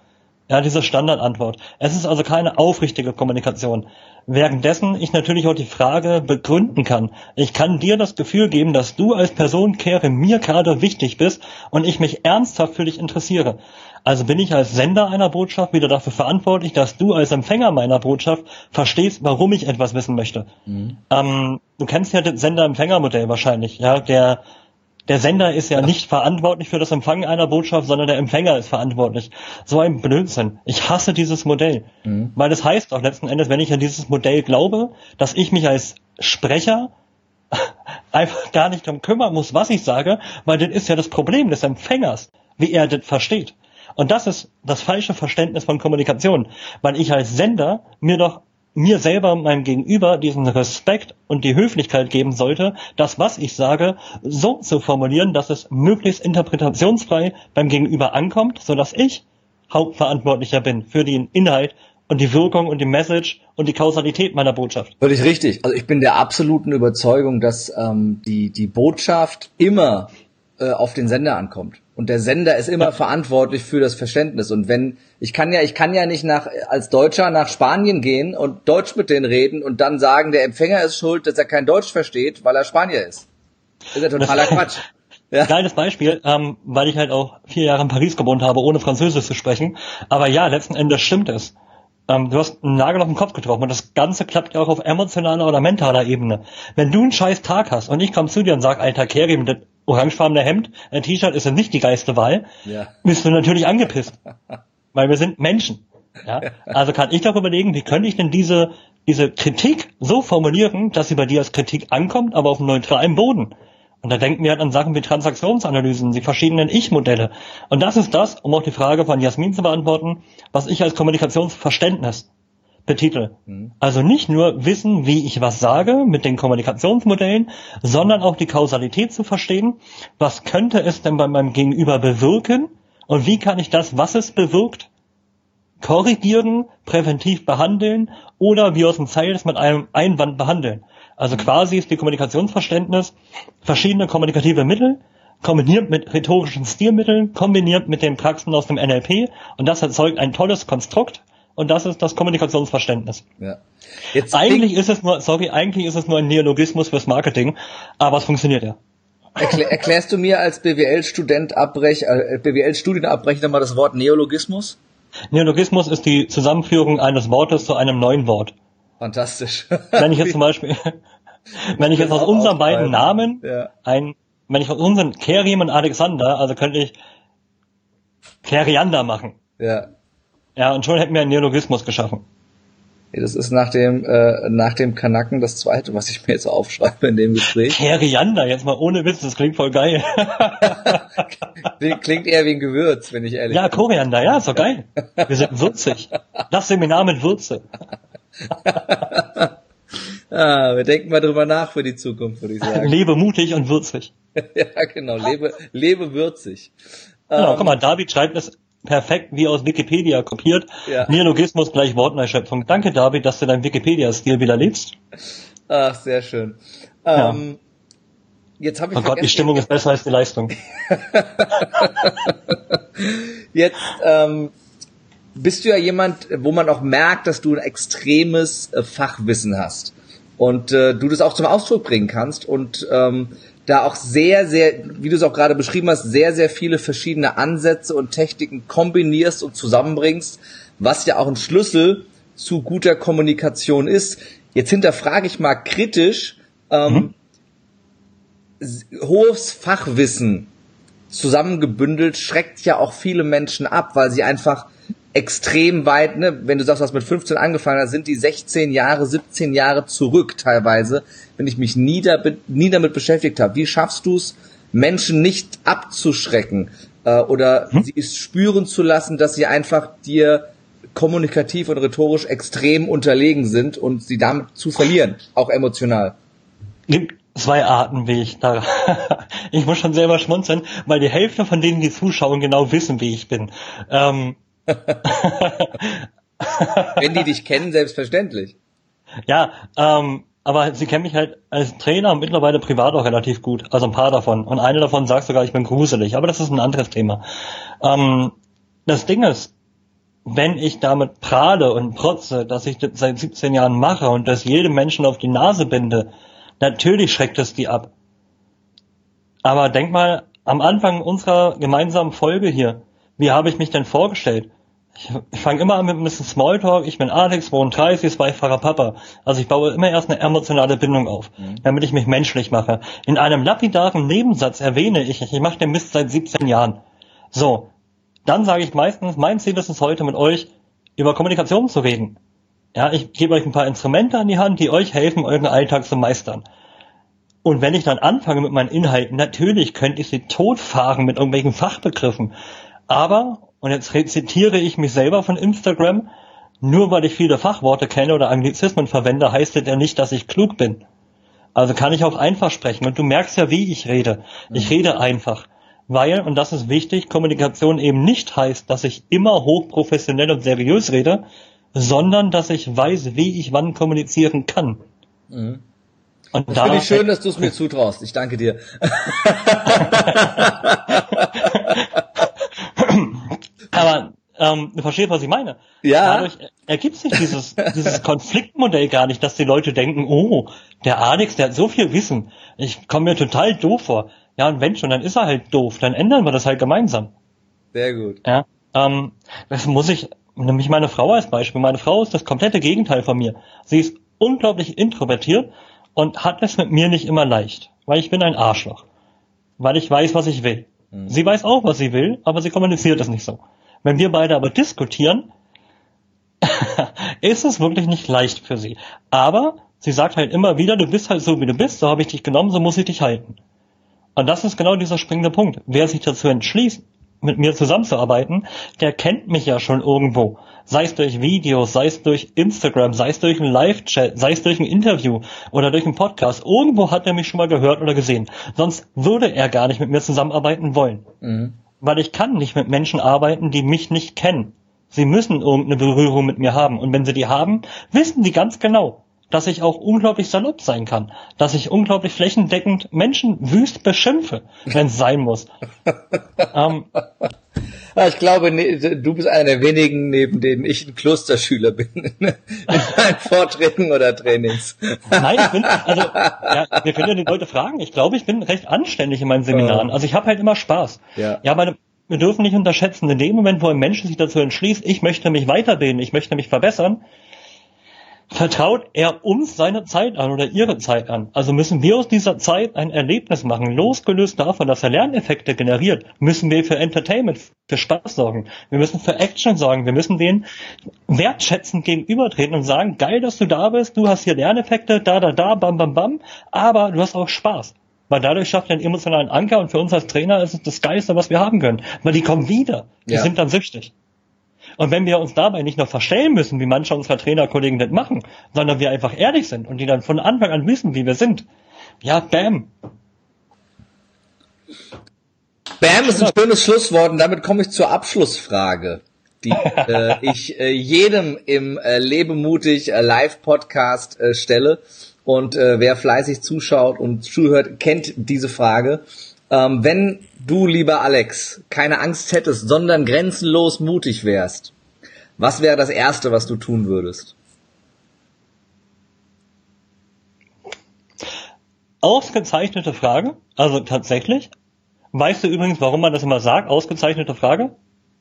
Ja, diese Standardantwort. Es ist also keine aufrichtige Kommunikation. Währenddessen ich natürlich auch die Frage begründen kann. Ich kann dir das Gefühl geben, dass du als Person, Kere, mir gerade wichtig bist und ich mich ernsthaft für dich interessiere. Also bin ich als Sender einer Botschaft wieder dafür verantwortlich, dass du als Empfänger meiner Botschaft verstehst, warum ich etwas wissen möchte. Mhm. Ähm, du kennst ja das Sender-Empfänger-Modell wahrscheinlich, ja, der der Sender ist ja nicht verantwortlich für das Empfangen einer Botschaft, sondern der Empfänger ist verantwortlich. So ein Blödsinn. Ich hasse dieses Modell. Mhm. Weil es das heißt auch letzten Endes, wenn ich an dieses Modell glaube, dass ich mich als Sprecher einfach gar nicht darum kümmern muss, was ich sage, weil das ist ja das Problem des Empfängers, wie er das versteht. Und das ist das falsche Verständnis von Kommunikation, weil ich als Sender mir doch mir selber, meinem Gegenüber diesen Respekt und die Höflichkeit geben sollte, das, was ich sage, so zu formulieren, dass es möglichst interpretationsfrei beim Gegenüber ankommt, so dass ich Hauptverantwortlicher bin für den Inhalt und die Wirkung und die Message und die Kausalität meiner Botschaft. Völlig richtig. Also ich bin der absoluten Überzeugung, dass ähm, die, die Botschaft immer äh, auf den Sender ankommt. Und der Sender ist immer ja. verantwortlich für das Verständnis. Und wenn, ich kann ja, ich kann ja nicht nach, als Deutscher nach Spanien gehen und Deutsch mit denen reden und dann sagen, der Empfänger ist schuld, dass er kein Deutsch versteht, weil er Spanier ist. Das ist ja totaler Quatsch. Ja. Kleines Beispiel, ähm, weil ich halt auch vier Jahre in Paris gewohnt habe, ohne Französisch zu sprechen. Aber ja, letzten Endes stimmt es. Ähm, du hast einen Nagel auf den Kopf getroffen und das Ganze klappt ja auch auf emotionaler oder mentaler Ebene. Wenn du einen scheiß Tag hast und ich komme zu dir und sag, alter Kerry, mit dem orangefarbene Hemd, ein T-Shirt ist ja nicht die geilste Wahl, ja. bist du natürlich angepisst. weil wir sind Menschen. Ja? Also kann ich doch überlegen, wie könnte ich denn diese, diese Kritik so formulieren, dass sie bei dir als Kritik ankommt, aber auf einem neutralen Boden. Und da denken wir halt an Sachen wie Transaktionsanalysen, die verschiedenen Ich-Modelle. Und das ist das, um auch die Frage von Jasmin zu beantworten, was ich als Kommunikationsverständnis betitel. Mhm. Also nicht nur wissen, wie ich was sage mit den Kommunikationsmodellen, sondern auch die Kausalität zu verstehen. Was könnte es denn bei meinem Gegenüber bewirken? Und wie kann ich das, was es bewirkt, korrigieren, präventiv behandeln oder wie aus dem Sales mit einem Einwand behandeln? Also quasi ist die Kommunikationsverständnis verschiedene kommunikative Mittel, kombiniert mit rhetorischen Stilmitteln, kombiniert mit den Praxen aus dem NLP und das erzeugt ein tolles Konstrukt und das ist das Kommunikationsverständnis. Ja. Jetzt eigentlich ist es nur, sorry, eigentlich ist es nur ein Neologismus fürs Marketing, aber es funktioniert ja. Erklär, erklärst du mir als BWL-Student Abbrech, äh, BWL-Studienabbrecher mal das Wort Neologismus? Neologismus ist die Zusammenführung eines Wortes zu einem neuen Wort. Fantastisch. Wenn ich jetzt zum Beispiel, wenn ich jetzt aus unseren beiden Namen ja. ein, wenn ich aus unseren Kerim und Alexander, also könnte ich Keriander machen. Ja. Ja, und schon hätten wir einen Neologismus geschaffen. Das ist nach dem, äh, nach dem Kanacken das zweite, was ich mir jetzt aufschreibe in dem Gespräch. Keriander, jetzt mal ohne Witz, das klingt voll geil. klingt eher wie ein Gewürz, wenn ich ehrlich ja, bin. Ja, Koriander, ja, ist doch geil. Wir sind würzig. Das Seminar mit Würze. ah, wir denken mal drüber nach für die Zukunft, würde ich sagen. Lebe mutig und würzig. ja, genau, lebe, lebe würzig. Genau, ähm, guck mal, David schreibt es perfekt wie aus Wikipedia kopiert. Ja. Neologismus gleich Wortneuschöpfung. Danke, David, dass du deinen Wikipedia-Stil wieder lebst. Ach, sehr schön. Ähm, Jetzt habe ich oh Gott, die Stimmung ist besser als die Leistung. jetzt ähm, bist du ja jemand, wo man auch merkt, dass du ein extremes äh, Fachwissen hast und äh, du das auch zum Ausdruck bringen kannst und ähm, da auch sehr, sehr, wie du es auch gerade beschrieben hast, sehr, sehr viele verschiedene Ansätze und Techniken kombinierst und zusammenbringst, was ja auch ein Schlüssel zu guter Kommunikation ist. Jetzt hinterfrage ich mal kritisch, ähm, mhm. hohes Fachwissen zusammengebündelt schreckt ja auch viele Menschen ab, weil sie einfach extrem weit, ne, wenn du sagst, was mit 15 angefangen hast, sind die 16 Jahre, 17 Jahre zurück teilweise, wenn ich mich nie, da, nie damit beschäftigt habe. Wie schaffst du es, Menschen nicht abzuschrecken äh, oder hm? sie es spüren zu lassen, dass sie einfach dir kommunikativ und rhetorisch extrem unterlegen sind und sie damit zu verlieren, auch emotional? Gibt zwei Arten, wie ich da. ich muss schon selber schmunzeln, weil die Hälfte von denen, die zuschauen, genau wissen, wie ich bin. Ähm, Wenn die dich kennen, selbstverständlich. Ja, ähm, aber sie kennen mich halt als Trainer und mittlerweile privat auch relativ gut. Also ein paar davon. Und eine davon sagt sogar, ich bin gruselig. Aber das ist ein anderes Thema. Ähm, das Ding ist, wenn ich damit prahle und protze, dass ich das seit 17 Jahren mache und das jedem Menschen auf die Nase binde, natürlich schreckt es die ab. Aber denk mal, am Anfang unserer gemeinsamen Folge hier, wie habe ich mich denn vorgestellt? Ich, fange immer an mit ein bisschen Smalltalk. Ich bin Alex, 32, zweifacher Papa. Also ich baue immer erst eine emotionale Bindung auf, mhm. damit ich mich menschlich mache. In einem lapidaren Nebensatz erwähne ich, ich mache den Mist seit 17 Jahren. So, dann sage ich meistens, mein Ziel ist es heute mit euch über Kommunikation zu reden. Ja, ich gebe euch ein paar Instrumente an die Hand, die euch helfen, euren Alltag zu meistern. Und wenn ich dann anfange mit meinen Inhalten, natürlich könnte ich sie totfahren mit irgendwelchen Fachbegriffen. Aber, und jetzt zitiere ich mich selber von Instagram, nur weil ich viele Fachworte kenne oder Anglizismen verwende, heißt das ja nicht, dass ich klug bin. Also kann ich auch einfach sprechen. Und du merkst ja, wie ich rede. Ich rede einfach. weil, und das ist wichtig, Kommunikation eben nicht heißt, dass ich immer hochprofessionell und seriös rede, sondern dass ich weiß, wie ich wann kommunizieren kann. Mhm. Und das finde ich schön, dass du es mir zutraust. Ich danke dir. Aber ähm, du verstehst, was ich meine. Ja. Dadurch ergibt sich dieses, dieses Konfliktmodell gar nicht, dass die Leute denken, oh, der Alex, der hat so viel Wissen. Ich komme mir total doof vor. Ja, und wenn schon, dann ist er halt doof. Dann ändern wir das halt gemeinsam. Sehr gut. Ja. Ähm, das muss ich, nämlich meine Frau als Beispiel. Meine Frau ist das komplette Gegenteil von mir. Sie ist unglaublich introvertiert und hat es mit mir nicht immer leicht, weil ich bin ein Arschloch. Weil ich weiß, was ich will. Mhm. Sie weiß auch, was sie will, aber sie kommuniziert es nicht so. Wenn wir beide aber diskutieren, ist es wirklich nicht leicht für sie. Aber sie sagt halt immer wieder, du bist halt so, wie du bist, so habe ich dich genommen, so muss ich dich halten. Und das ist genau dieser springende Punkt. Wer sich dazu entschließt, mit mir zusammenzuarbeiten, der kennt mich ja schon irgendwo. Sei es durch Videos, sei es durch Instagram, sei es durch einen Live-Chat, sei es durch ein Interview oder durch einen Podcast. Irgendwo hat er mich schon mal gehört oder gesehen. Sonst würde er gar nicht mit mir zusammenarbeiten wollen. Mhm weil ich kann nicht mit Menschen arbeiten, die mich nicht kennen. Sie müssen irgendeine Berührung mit mir haben. Und wenn sie die haben, wissen sie ganz genau, dass ich auch unglaublich salopp sein kann, dass ich unglaublich flächendeckend Menschen wüst beschimpfe, wenn es sein muss. ähm, ich glaube, ne, du bist einer der wenigen, neben denen ich ein Klosterschüler bin in meinen Vorträgen oder Trainings. Nein, ich bin, also, ja, wir können ja die Leute fragen. Ich glaube, ich bin recht anständig in meinen Seminaren. Also ich habe halt immer Spaß. Ja, ja meine, wir dürfen nicht unterschätzen, in dem Moment, wo ein Mensch sich dazu entschließt, ich möchte mich weiterbilden, ich möchte mich verbessern, vertraut er uns seine Zeit an oder ihre Zeit an. Also müssen wir aus dieser Zeit ein Erlebnis machen. Losgelöst davon, dass er Lerneffekte generiert, müssen wir für Entertainment, für Spaß sorgen. Wir müssen für Action sorgen. Wir müssen den wertschätzend gegenübertreten und sagen, geil, dass du da bist, du hast hier Lerneffekte, da, da, da, bam, bam, bam, aber du hast auch Spaß. Weil dadurch schafft er einen emotionalen Anker und für uns als Trainer ist es das Geilste, was wir haben können. Weil die kommen wieder. Die ja. sind dann süchtig. Und wenn wir uns dabei nicht noch verstellen müssen, wie manche unserer Trainerkollegen das machen, sondern wir einfach ehrlich sind und die dann von Anfang an wissen, wie wir sind, ja, bam. Bam ist ein schönes Schlusswort und damit komme ich zur Abschlussfrage, die äh, ich äh, jedem im äh, Lebe mutig äh, Live-Podcast äh, stelle. Und äh, wer fleißig zuschaut und zuhört, kennt diese Frage. Ähm, wenn du, lieber Alex, keine Angst hättest, sondern grenzenlos mutig wärst, was wäre das Erste, was du tun würdest? Ausgezeichnete Frage, also tatsächlich. Weißt du übrigens, warum man das immer sagt? Ausgezeichnete Frage?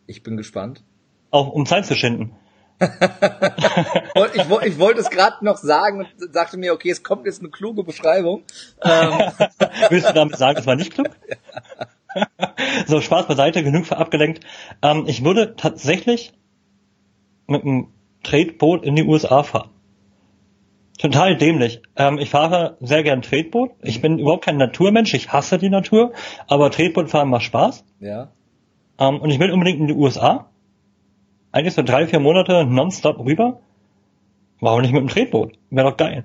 Ich bin gespannt. Auch um Zeit zu schinden ich, ich wollte es gerade noch sagen und sagte mir, okay, es kommt jetzt eine kluge Beschreibung. Ähm. Willst du damit sagen, es war nicht klug? so, Spaß beiseite, genug abgelenkt. Ähm, ich würde tatsächlich mit einem Tretboot in die USA fahren. Total dämlich. Ähm, ich fahre sehr gern Tretboot. Ich bin überhaupt kein Naturmensch. Ich hasse die Natur. Aber Tretbootfahren macht Spaß. Ja. Ähm, und ich will unbedingt in die USA eigentlich so drei, vier Monate nonstop rüber. Warum nicht mit dem Tretboot? Wäre doch geil.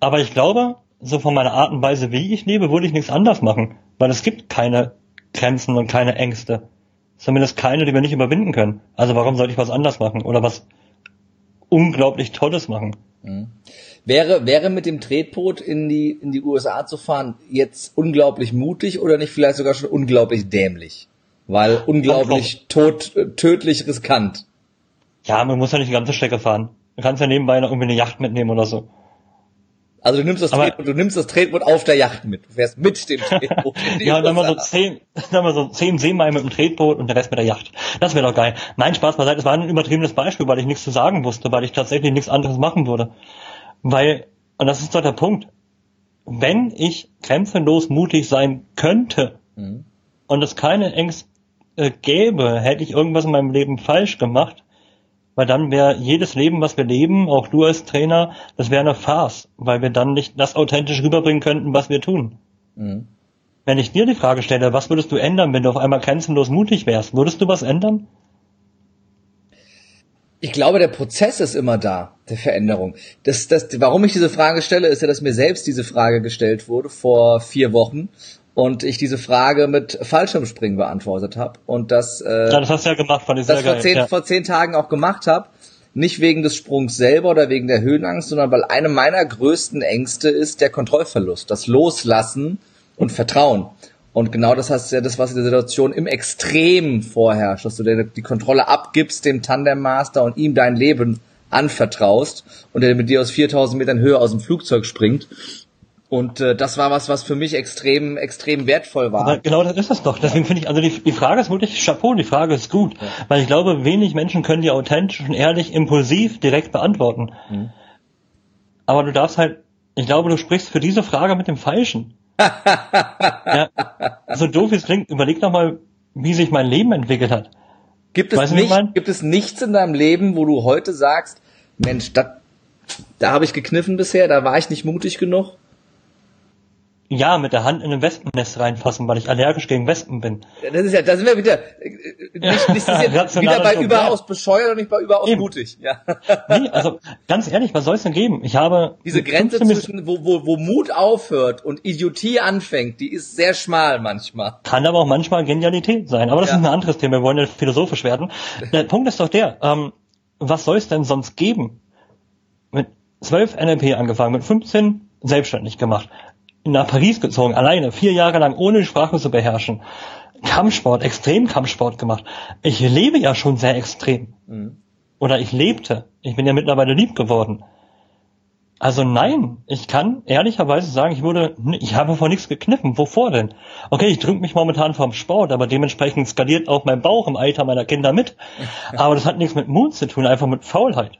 Aber ich glaube, so von meiner Art und Weise, wie ich lebe, würde ich nichts anders machen. Weil es gibt keine Grenzen und keine Ängste. Zumindest keine, die wir nicht überwinden können. Also warum sollte ich was anders machen? Oder was unglaublich Tolles machen? Mhm. Wäre, wäre mit dem Tretboot in die, in die USA zu fahren jetzt unglaublich mutig oder nicht vielleicht sogar schon unglaublich dämlich? Weil unglaublich tot, tödlich riskant. Ja, man muss ja nicht die ganze Strecke fahren. Du kannst ja nebenbei noch irgendwie eine Yacht mitnehmen oder so. Also du nimmst das Tretboot, du nimmst das Tretboot auf der Yacht mit. Du fährst mit dem Tretboot. ja, dann mal so zehn, dann mal so zehn Seemeilen mit dem Tretboot und der Rest mit der Yacht. Das wäre doch geil. Nein, Spaß beiseite. Das war ein übertriebenes Beispiel, weil ich nichts zu sagen wusste, weil ich tatsächlich nichts anderes machen würde. Weil, und das ist doch der Punkt. Wenn ich grenzenlos mutig sein könnte mhm. und es keine Ängste äh, gäbe, hätte ich irgendwas in meinem Leben falsch gemacht, weil dann wäre jedes Leben, was wir leben, auch du als Trainer, das wäre eine Farce, weil wir dann nicht das authentisch rüberbringen könnten, was wir tun. Mhm. Wenn ich dir die Frage stelle, was würdest du ändern, wenn du auf einmal grenzenlos mutig wärst, würdest du was ändern? Ich glaube, der Prozess ist immer da, der Veränderung. Das, das, warum ich diese Frage stelle, ist ja, dass mir selbst diese Frage gestellt wurde vor vier Wochen und ich diese Frage mit Fallschirmspringen beantwortet habe und das äh, ja, das hast du ja gemacht, fand ich sehr das vor zehn, ja. vor zehn Tagen auch gemacht habe. Nicht wegen des Sprungs selber oder wegen der Höhenangst, sondern weil eine meiner größten Ängste ist der Kontrollverlust, das Loslassen und Vertrauen. Und genau das heißt ja das, was in der Situation im Extrem vorherrscht, dass du dir die Kontrolle abgibst dem Tandem Master und ihm dein Leben anvertraust und der mit dir aus 4000 Metern Höhe aus dem Flugzeug springt. Und äh, das war was, was für mich extrem, extrem wertvoll war. Aber genau das ist es doch. Deswegen finde ich, also die, die Frage ist wirklich Chapeau, die Frage ist gut. Ja. Weil ich glaube, wenig Menschen können die authentisch und ehrlich, impulsiv direkt beantworten. Mhm. Aber du darfst halt, ich glaube, du sprichst für diese Frage mit dem Falschen. ja, so doof wie es klingt, überleg doch mal, wie sich mein Leben entwickelt hat. Gibt es, weißt nicht, gibt es nichts in deinem Leben, wo du heute sagst, Mensch, dat, da habe ich gekniffen bisher, da war ich nicht mutig genug? Ja, mit der Hand in ein Wespennest reinfassen, weil ich allergisch gegen Wespen bin. Das ist ja, da sind wir wieder, nicht, nicht wieder bei überaus bescheuert und nicht bei überaus Eben. mutig. Ja. Nee, also ganz ehrlich, was soll es denn geben? Ich habe diese Grenze zwischen, wo, wo, wo Mut aufhört und Idiotie anfängt, die ist sehr schmal manchmal. Kann aber auch manchmal Genialität sein. Aber das ja. ist ein anderes Thema. Wir wollen ja philosophisch werden. Der Punkt ist doch der: ähm, Was soll es denn sonst geben? Mit 12 NLP angefangen, mit 15 selbstständig gemacht nach Paris gezogen, alleine, vier Jahre lang, ohne die Sprache zu beherrschen. Kampfsport, Extremkampfsport gemacht. Ich lebe ja schon sehr extrem. Mhm. Oder ich lebte. Ich bin ja mittlerweile lieb geworden. Also nein, ich kann ehrlicherweise sagen, ich wurde, ich habe vor nichts gekniffen. Wovor denn? Okay, ich drücke mich momentan vom Sport, aber dementsprechend skaliert auch mein Bauch im Alter meiner Kinder mit. Aber das hat nichts mit Mut zu tun, einfach mit Faulheit.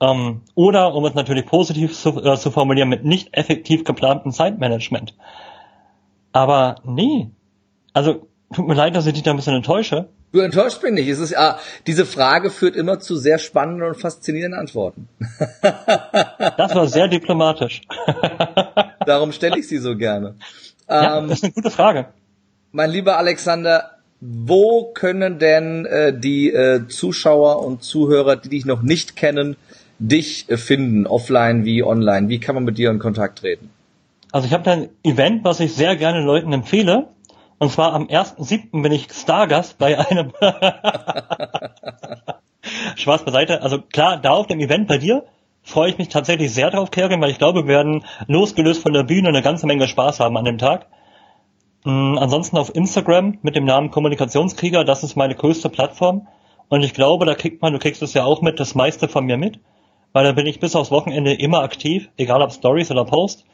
Ähm, oder, um es natürlich positiv zu, äh, zu formulieren, mit nicht effektiv geplantem Zeitmanagement. Aber nee. Also, tut mir leid, dass ich dich da ein bisschen enttäusche. Du enttäuscht mich nicht. Es ist, ah, diese Frage führt immer zu sehr spannenden und faszinierenden Antworten. das war sehr diplomatisch. Darum stelle ich sie so gerne. Ja, ähm, das ist eine gute Frage. Mein lieber Alexander, wo können denn äh, die äh, Zuschauer und Zuhörer, die dich noch nicht kennen, dich finden, offline wie online? Wie kann man mit dir in Kontakt treten? Also ich habe da ein Event, was ich sehr gerne Leuten empfehle. Und zwar am 1.7. bin ich Stargast bei einem Spaß beiseite. Also klar, da auf dem Event bei dir freue ich mich tatsächlich sehr drauf, Kergen, weil ich glaube, wir werden losgelöst von der Bühne eine ganze Menge Spaß haben an dem Tag. Mhm, ansonsten auf Instagram mit dem Namen Kommunikationskrieger, das ist meine größte Plattform. Und ich glaube, da kriegt man, du kriegst es ja auch mit, das meiste von mir mit weil da bin ich bis aufs Wochenende immer aktiv, egal ob Stories oder Post.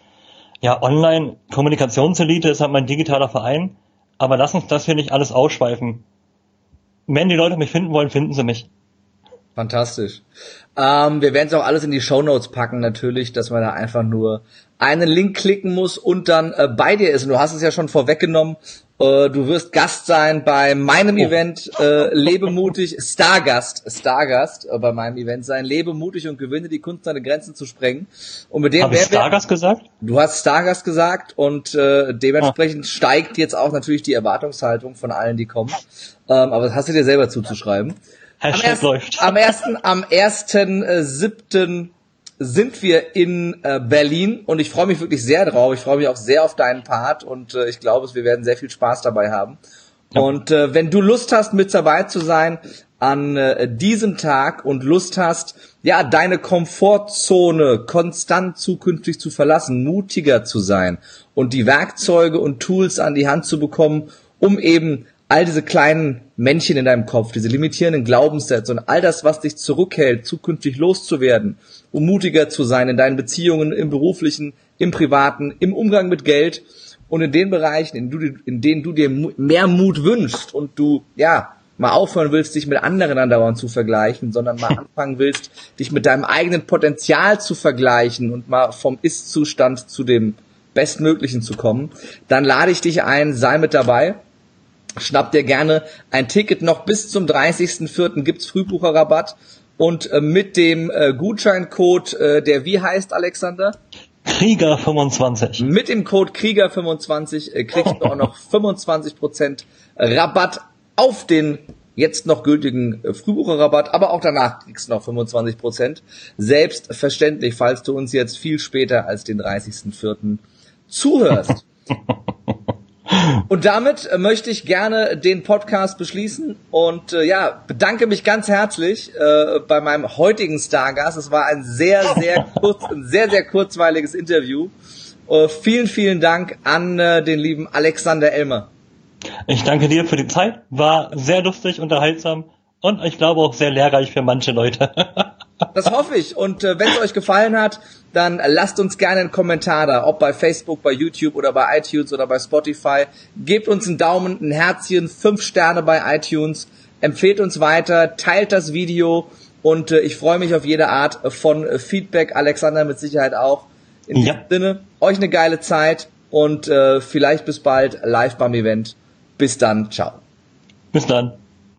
Ja, online Kommunikationselite ist halt mein digitaler Verein, aber lass uns das hier nicht alles ausschweifen. Wenn die Leute mich finden wollen, finden sie mich. Fantastisch. Ähm, wir werden es auch alles in die Show Notes packen, natürlich, dass man da einfach nur einen Link klicken muss und dann äh, bei dir ist. Und du hast es ja schon vorweggenommen. Äh, du wirst Gast sein bei meinem oh. Event äh, Lebe mutig, Stargast, Stargast äh, bei meinem Event sein. Lebe mutig und gewinne die Kunst, deine Grenzen zu sprengen. Und mit dem Hab ich Stargast gesagt? Du hast Stargast gesagt und äh, dementsprechend ah. steigt jetzt auch natürlich die Erwartungshaltung von allen, die kommen. Ähm, aber das hast du dir selber zuzuschreiben. Hashtag am ersten, läuft. Am ersten, am ersten äh, siebten sind wir in äh, Berlin und ich freue mich wirklich sehr drauf. Ich freue mich auch sehr auf deinen Part und äh, ich glaube, wir werden sehr viel Spaß dabei haben. Ja. Und äh, wenn du Lust hast, mit dabei zu sein an äh, diesem Tag und Lust hast, ja, deine Komfortzone konstant zukünftig zu verlassen, mutiger zu sein und die Werkzeuge und Tools an die Hand zu bekommen, um eben all diese kleinen Männchen in deinem Kopf, diese limitierenden Glaubenssätze und all das, was dich zurückhält, zukünftig loszuwerden, um mutiger zu sein in deinen Beziehungen, im beruflichen, im privaten, im Umgang mit Geld und in den Bereichen, in, du, in denen du dir mehr Mut wünschst und du, ja, mal aufhören willst, dich mit anderen andauernd zu vergleichen, sondern mal anfangen willst, dich mit deinem eigenen Potenzial zu vergleichen und mal vom Ist-Zustand zu dem Bestmöglichen zu kommen, dann lade ich dich ein, sei mit dabei. Schnapp dir gerne ein Ticket noch bis zum 30.04. gibt's Frühbucherrabatt und äh, mit dem äh, Gutscheincode, äh, der wie heißt, Alexander? Krieger25. Mit dem Code Krieger25 äh, kriegst du auch noch 25% Rabatt auf den jetzt noch gültigen äh, Frühbucherrabatt, aber auch danach kriegst du noch 25%. Selbstverständlich, falls du uns jetzt viel später als den 30.04. zuhörst. Und damit äh, möchte ich gerne den Podcast beschließen und äh, ja, bedanke mich ganz herzlich äh, bei meinem heutigen Stargast. Es war ein sehr, sehr kurz, ein sehr, sehr kurzweiliges Interview. Äh, vielen, vielen Dank an äh, den lieben Alexander Elmer. Ich danke dir für die Zeit. War sehr lustig, unterhaltsam und ich glaube auch sehr lehrreich für manche Leute. Das hoffe ich. Und äh, wenn es euch gefallen hat, dann lasst uns gerne einen Kommentar da, ob bei Facebook, bei YouTube oder bei iTunes oder bei Spotify. Gebt uns einen Daumen, ein Herzchen, fünf Sterne bei iTunes. Empfehlt uns weiter, teilt das Video und äh, ich freue mich auf jede Art von Feedback. Alexander mit Sicherheit auch. In ja. diesem Sinne, euch eine geile Zeit und äh, vielleicht bis bald live beim Event. Bis dann, ciao. Bis dann.